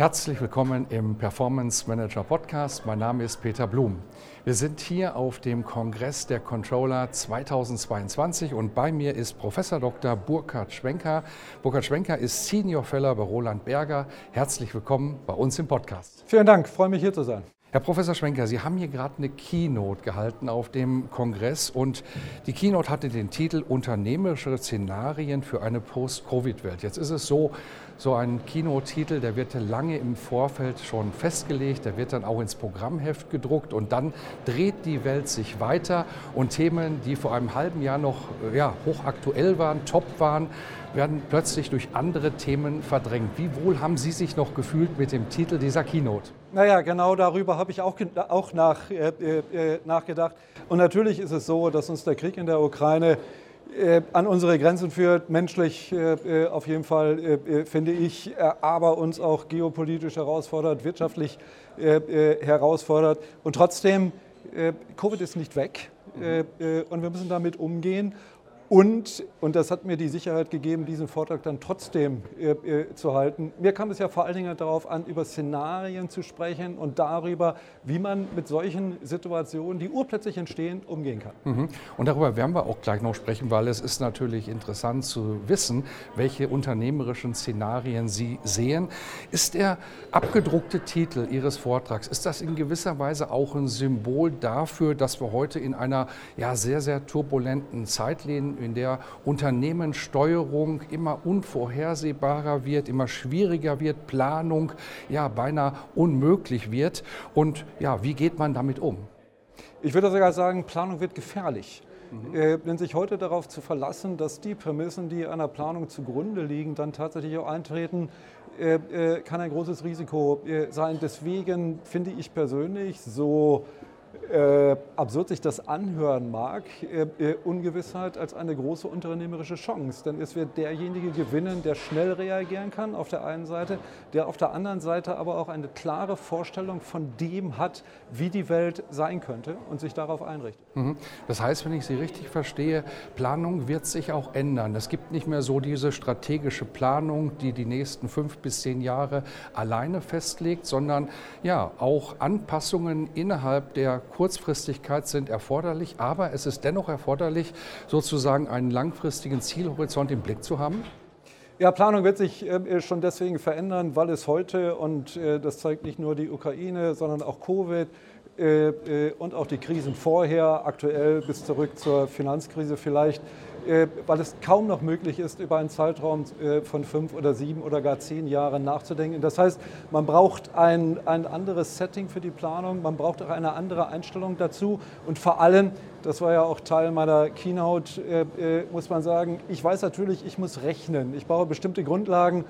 Herzlich willkommen im Performance Manager Podcast. Mein Name ist Peter Blum. Wir sind hier auf dem Kongress der Controller 2022 und bei mir ist Professor Dr. Burkhard Schwenker. Burkhard Schwenker ist Senior Fellow bei Roland Berger. Herzlich willkommen bei uns im Podcast. Vielen Dank, freue mich hier zu sein. Herr Professor Schwenker, Sie haben hier gerade eine Keynote gehalten auf dem Kongress und die Keynote hatte den Titel Unternehmerische Szenarien für eine Post-Covid-Welt. Jetzt ist es so, so ein Keynote-Titel, der wird lange im Vorfeld schon festgelegt, der wird dann auch ins Programmheft gedruckt und dann dreht die Welt sich weiter und Themen, die vor einem halben Jahr noch ja, hochaktuell waren, top waren, werden plötzlich durch andere Themen verdrängt. Wie wohl haben Sie sich noch gefühlt mit dem Titel dieser Keynote? Naja, genau darüber habe ich auch, auch nach, äh, äh, nachgedacht. Und natürlich ist es so, dass uns der Krieg in der Ukraine äh, an unsere Grenzen führt, menschlich äh, äh auf jeden Fall, äh, äh finde ich, aber uns auch geopolitisch herausfordert, wirtschaftlich herausfordert. Und trotzdem, Covid ist nicht weg mhm. und wir müssen damit umgehen. Und, und das hat mir die Sicherheit gegeben, diesen Vortrag dann trotzdem äh, äh, zu halten. Mir kam es ja vor allen Dingen darauf an, über Szenarien zu sprechen und darüber, wie man mit solchen Situationen, die urplötzlich entstehen, umgehen kann. Mhm. Und darüber werden wir auch gleich noch sprechen, weil es ist natürlich interessant zu wissen, welche unternehmerischen Szenarien Sie sehen. Ist der abgedruckte Titel Ihres Vortrags, ist das in gewisser Weise auch ein Symbol dafür, dass wir heute in einer ja, sehr, sehr turbulenten Zeit leben? In der Unternehmenssteuerung immer unvorhersehbarer wird, immer schwieriger wird, Planung ja beinahe unmöglich wird. Und ja, wie geht man damit um? Ich würde sogar sagen, Planung wird gefährlich. Mhm. Äh, denn sich heute darauf zu verlassen, dass die Prämissen, die einer Planung zugrunde liegen, dann tatsächlich auch eintreten, äh, äh, kann ein großes Risiko sein. Deswegen finde ich persönlich so äh, absurd sich das anhören mag, äh, äh, Ungewissheit als eine große unternehmerische Chance. Denn es wird derjenige gewinnen, der schnell reagieren kann auf der einen Seite, der auf der anderen Seite aber auch eine klare Vorstellung von dem hat, wie die Welt sein könnte und sich darauf einrichtet. Mhm. Das heißt, wenn ich Sie richtig verstehe, Planung wird sich auch ändern. Es gibt nicht mehr so diese strategische Planung, die die nächsten fünf bis zehn Jahre alleine festlegt, sondern ja auch Anpassungen innerhalb der Kurzfristigkeit sind erforderlich, aber es ist dennoch erforderlich, sozusagen einen langfristigen Zielhorizont im Blick zu haben? Ja, Planung wird sich äh, schon deswegen verändern, weil es heute, und äh, das zeigt nicht nur die Ukraine, sondern auch Covid äh, und auch die Krisen vorher, aktuell bis zurück zur Finanzkrise vielleicht, äh, weil es kaum noch möglich ist, über einen Zeitraum äh, von fünf oder sieben oder gar zehn Jahren nachzudenken. Das heißt, man braucht ein, ein anderes Setting für die Planung, man braucht auch eine andere Einstellung dazu und vor allem, das war ja auch Teil meiner Keynote, äh, muss man sagen, ich weiß natürlich, ich muss rechnen. Ich brauche bestimmte Grundlagen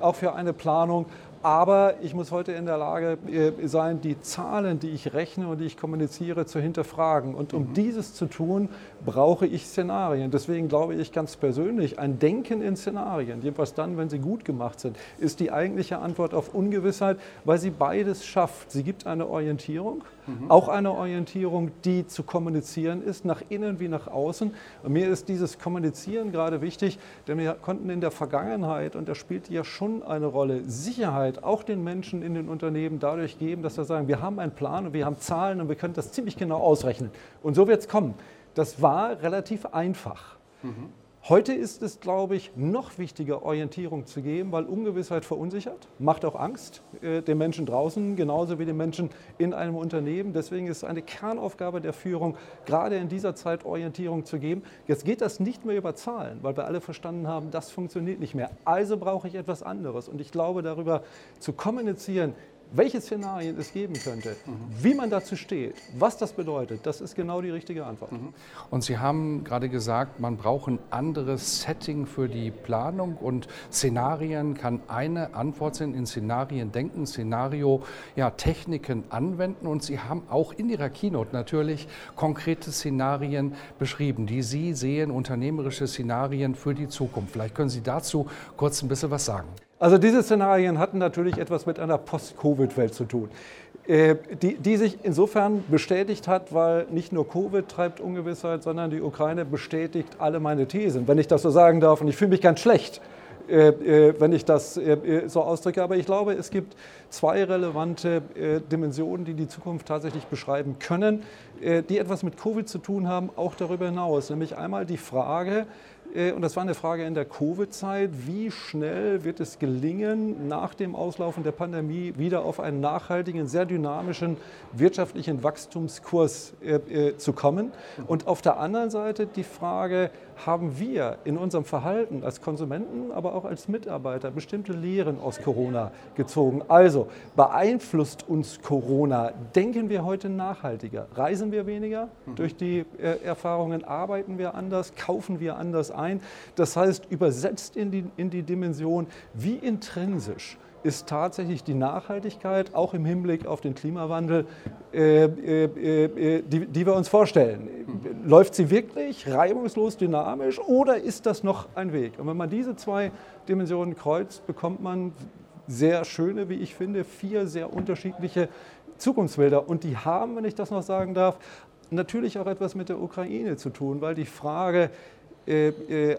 auch für eine Planung, aber ich muss heute in der Lage äh, sein, die Zahlen, die ich rechne und die ich kommuniziere, zu hinterfragen. Und um mhm. dieses zu tun, brauche ich Szenarien. Deswegen glaube ich ganz persönlich, ein Denken in Szenarien, jedenfalls dann, wenn sie gut gemacht sind, ist die eigentliche Antwort auf Ungewissheit, weil sie beides schafft. Sie gibt eine Orientierung, mhm. auch eine Orientierung, die zu kommunizieren ist, nach innen wie nach außen. Und mir ist dieses Kommunizieren gerade wichtig, denn wir konnten in der Vergangenheit, und das spielt ja schon eine Rolle, Sicherheit Sicherheit auch den Menschen in den Unternehmen dadurch geben, dass wir sagen, wir haben einen Plan und wir haben Zahlen und wir können das ziemlich genau ausrechnen. Und so wird es kommen. Das war relativ einfach. Mhm. Heute ist es, glaube ich, noch wichtiger, Orientierung zu geben, weil Ungewissheit verunsichert, macht auch Angst äh, den Menschen draußen, genauso wie den Menschen in einem Unternehmen. Deswegen ist es eine Kernaufgabe der Führung, gerade in dieser Zeit Orientierung zu geben. Jetzt geht das nicht mehr über Zahlen, weil wir alle verstanden haben, das funktioniert nicht mehr. Also brauche ich etwas anderes. Und ich glaube, darüber zu kommunizieren, welche Szenarien es geben könnte, mhm. wie man dazu steht, was das bedeutet, das ist genau die richtige Antwort. Mhm. Und Sie haben gerade gesagt, man braucht ein anderes Setting für die Planung und Szenarien kann eine Antwort sein, in Szenarien denken, Szenario, ja, Techniken anwenden und Sie haben auch in Ihrer Keynote natürlich konkrete Szenarien beschrieben, die Sie sehen, unternehmerische Szenarien für die Zukunft. Vielleicht können Sie dazu kurz ein bisschen was sagen. Also diese Szenarien hatten natürlich etwas mit einer Post-Covid-Welt zu tun, äh, die, die sich insofern bestätigt hat, weil nicht nur Covid treibt Ungewissheit, sondern die Ukraine bestätigt alle meine Thesen, wenn ich das so sagen darf. Und ich fühle mich ganz schlecht, äh, äh, wenn ich das so ausdrücke. Aber ich glaube, es gibt zwei relevante Dimensionen, die die Zukunft tatsächlich beschreiben können, die etwas mit Covid zu tun haben, auch darüber hinaus. Nämlich einmal die Frage, und das war eine Frage in der Covid-Zeit, wie schnell wird es gelingen, nach dem Auslaufen der Pandemie wieder auf einen nachhaltigen, sehr dynamischen wirtschaftlichen Wachstumskurs äh, äh, zu kommen. Und auf der anderen Seite die Frage, haben wir in unserem Verhalten als Konsumenten, aber auch als Mitarbeiter bestimmte Lehren aus Corona gezogen. Also beeinflusst uns Corona? Denken wir heute nachhaltiger? Reisen wir weniger mhm. durch die äh, Erfahrungen? Arbeiten wir anders? Kaufen wir anders ein? Das heißt, übersetzt in die, in die Dimension, wie intrinsisch ist tatsächlich die Nachhaltigkeit, auch im Hinblick auf den Klimawandel, äh, äh, äh, die, die, wir uns vorstellen. Läuft sie wirklich reibungslos, dynamisch oder ist das noch ein Weg? Und wenn man diese zwei Dimensionen kreuzt, bekommt man sehr schöne, wie ich finde, vier sehr unterschiedliche Zukunftsbilder. Und die haben, wenn ich das noch sagen darf, natürlich auch etwas mit der Ukraine zu tun, weil die Frage, äh, äh,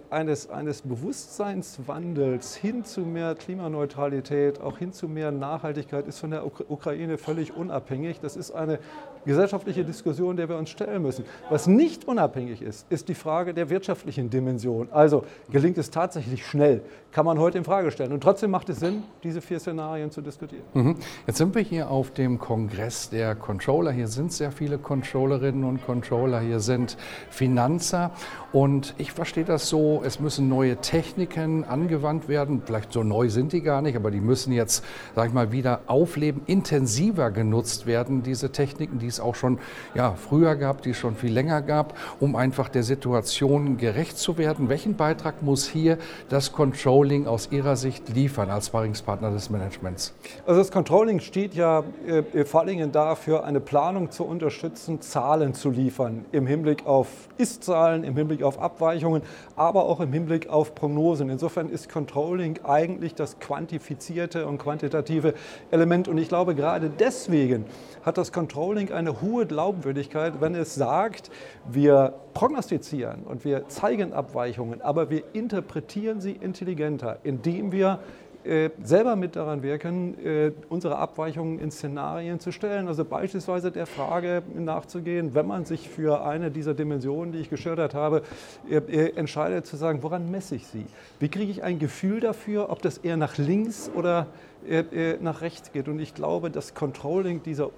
eines, eines Bewusstseinswandels hin zu mehr Klimaneutralität, auch hin zu mehr Nachhaltigkeit, ist von der Ukraine völlig unabhängig. Das ist eine gesellschaftliche Diskussion, der wir uns stellen müssen. Was nicht unabhängig ist, ist die Frage der wirtschaftlichen Dimension. Also gelingt es tatsächlich schnell, kann man heute in Frage stellen. Und trotzdem macht es Sinn, diese vier Szenarien zu diskutieren. Mhm. Jetzt sind wir hier auf dem Kongress der Controller. Hier sind sehr viele Controllerinnen und Controller. Hier sind Finanzer. Und ich verstehe das so, es müssen neue Techniken angewandt werden. Vielleicht so neu sind die gar nicht, aber die müssen jetzt, sage ich mal, wieder aufleben, intensiver genutzt werden, diese Techniken, die es auch schon ja, früher gab, die es schon viel länger gab, um einfach der Situation gerecht zu werden. Welchen Beitrag muss hier das Controlling aus Ihrer Sicht liefern als Sparringspartner des Managements? Also das Controlling steht ja äh, vor allen Dingen dafür, eine Planung zu unterstützen, Zahlen zu liefern im Hinblick auf Ist-Zahlen, im Hinblick auf Abweichungen, aber auch im Hinblick auf Prognosen. Insofern ist Controlling eigentlich das quantifizierte und quantitative Element. Und ich glaube, gerade deswegen hat das Controlling eine hohe Glaubwürdigkeit, wenn es sagt, wir prognostizieren und wir zeigen Abweichungen, aber wir interpretieren sie intelligenter, indem wir äh, selber mit daran wirken, äh, unsere Abweichungen in Szenarien zu stellen. Also beispielsweise der Frage nachzugehen, wenn man sich für eine dieser Dimensionen, die ich geschildert habe, äh, entscheidet zu sagen, woran messe ich sie? Wie kriege ich ein Gefühl dafür, ob das eher nach links oder nach rechts geht. Und ich glaube, das Controlling dieser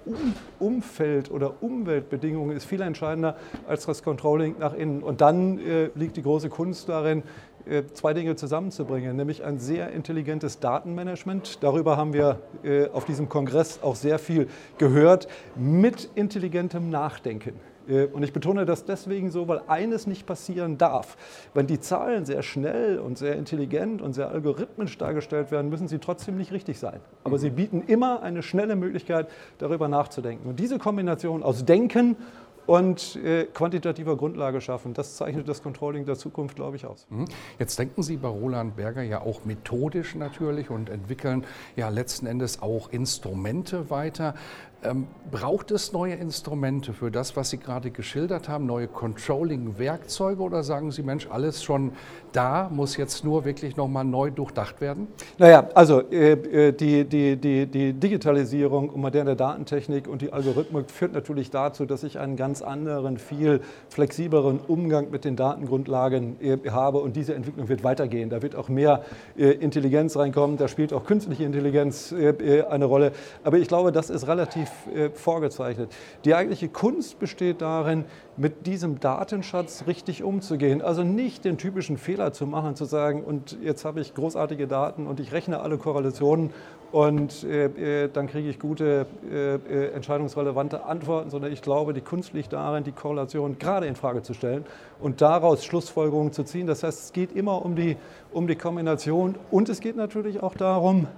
Umfeld- oder Umweltbedingungen ist viel entscheidender als das Controlling nach innen. Und dann liegt die große Kunst darin, äh, zwei Dinge zusammenzubringen, nämlich ein sehr intelligentes Datenmanagement. Darüber haben wir äh, auf diesem Kongress auch sehr viel gehört, mit intelligentem Nachdenken. Äh, und ich betone das deswegen so, weil eines nicht passieren darf. Wenn die Zahlen sehr schnell und sehr intelligent und sehr algorithmisch dargestellt werden, müssen sie trotzdem nicht richtig sein. Aber sie bieten immer eine schnelle Möglichkeit, darüber nachzudenken. Und diese Kombination aus Denken und äh, quantitativer Grundlage schaffen. Das zeichnet das Controlling der Zukunft, glaube ich, aus. Mhm. Jetzt denken Sie bei Roland Berger ja auch methodisch natürlich und entwickeln ja letzten Endes auch Instrumente weiter. Ähm, braucht es neue Instrumente für das, was Sie gerade geschildert haben, neue Controlling-Werkzeuge oder sagen Sie, Mensch, alles schon da, muss jetzt nur wirklich nochmal neu durchdacht werden? Naja, also äh, äh, die, die, die, die Digitalisierung und moderne Datentechnik und die Algorithmik führt natürlich dazu, dass ich einen ganz anderen, viel flexibleren Umgang mit den Datengrundlagen äh, habe und diese Entwicklung wird weitergehen. Da wird auch mehr äh, Intelligenz reinkommen, da spielt auch künstliche Intelligenz äh, äh, eine Rolle. Aber ich glaube, das ist relativ positiv äh, vorgezeichnet. Die eigentliche Kunst besteht darin, mit diesem Datenschatz richtig umzugehen. Also nicht den typischen Fehler zu machen, zu sagen, und jetzt habe ich großartige Daten und ich rechne alle Korrelationen und äh, äh dann kriege ich gute, entscheidungsrelevante Antworten, sondern ich glaube, die Kunst liegt darin, die Korrelation gerade in Frage zu stellen und daraus Schlussfolgerungen zu ziehen. Das heißt, es geht immer um die, um die Kombination und es geht natürlich auch darum,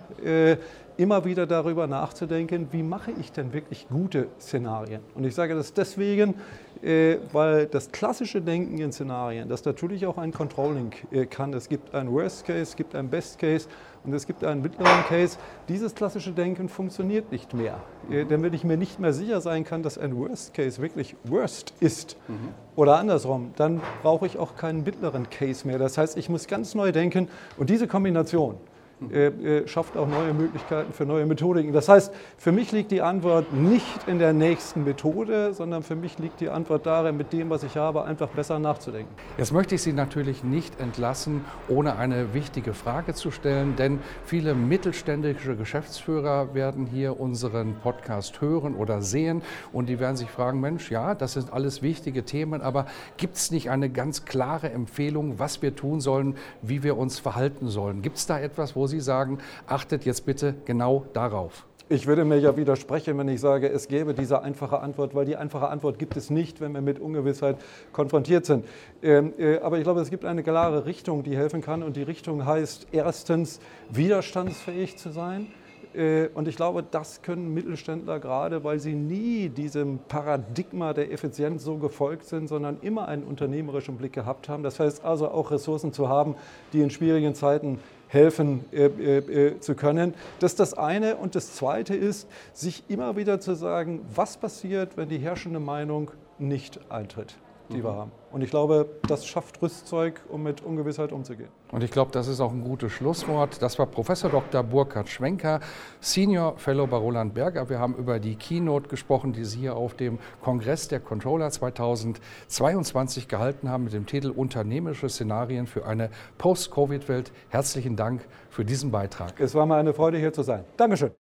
immer wieder darüber nachzudenken, wie mache ich denn wirklich gute Szenarien. Und ich sage das deswegen, äh, weil das klassische Denken in Szenarien, das natürlich auch ein Controlling äh, kann. Es gibt ein Worst Case, es gibt ein Best Case und es gibt einen mittleren Case. Dieses klassische Denken funktioniert nicht mehr. Äh, denn wenn ich mir nicht mehr sicher sein kann, dass ein Worst Case wirklich Worst ist mhm. oder andersrum, dann brauche ich auch keinen mittleren Case mehr. Das heißt, ich muss ganz neu denken und diese Kombination, äh, äh, schafft auch neue Möglichkeiten für neue Methodiken. Das heißt, für mich liegt die Antwort nicht in der nächsten Methode, sondern für mich liegt die Antwort darin, mit dem, was ich habe, einfach besser nachzudenken. Jetzt möchte ich Sie natürlich nicht entlassen, ohne eine wichtige Frage zu stellen, denn viele mittelständische Geschäftsführer werden hier unseren Podcast hören oder sehen und die werden sich fragen, Mensch, ja, das sind alles wichtige Themen, aber gibt es nicht eine ganz klare Empfehlung, was wir tun sollen, wie wir uns verhalten sollen? Gibt es da etwas, wo Sie sagen, achtet jetzt bitte genau darauf? Ich würde mir ja widersprechen, wenn ich sage, es gäbe diese einfache Antwort, weil die einfache Antwort gibt es nicht, wenn wir mit Ungewissheit konfrontiert sind. Ähm, äh, aber ich glaube, es gibt eine klare Richtung, die helfen kann. Und die Richtung heißt erstens, widerstandsfähig zu sein. Äh, und ich glaube, das können Mittelständler gerade, weil sie nie diesem Paradigma der Effizienz so gefolgt sind, sondern immer einen unternehmerischen Blick gehabt haben. Das heißt also auch Ressourcen zu haben, die in schwierigen Zeiten helfen äh, äh, äh, zu können. Das ist das eine. Und das zweite ist, sich immer wieder zu sagen, was passiert, wenn die herrschende Meinung nicht eintritt die wir haben. Und ich glaube, das schafft Rüstzeug, um mit Ungewissheit umzugehen. Und ich glaube, das ist auch ein gutes Schlusswort. Das war Professor Dr. Burkhard Schwenker, Senior Fellow bei Roland Berger. Wir haben über die Keynote gesprochen, die Sie hier auf dem Kongress der Controller 2022 gehalten haben mit dem Titel Unternehmerische Szenarien für eine Post-Covid-Welt. Herzlichen Dank für diesen Beitrag. Es war mir eine Freude, hier zu sein. Dankeschön.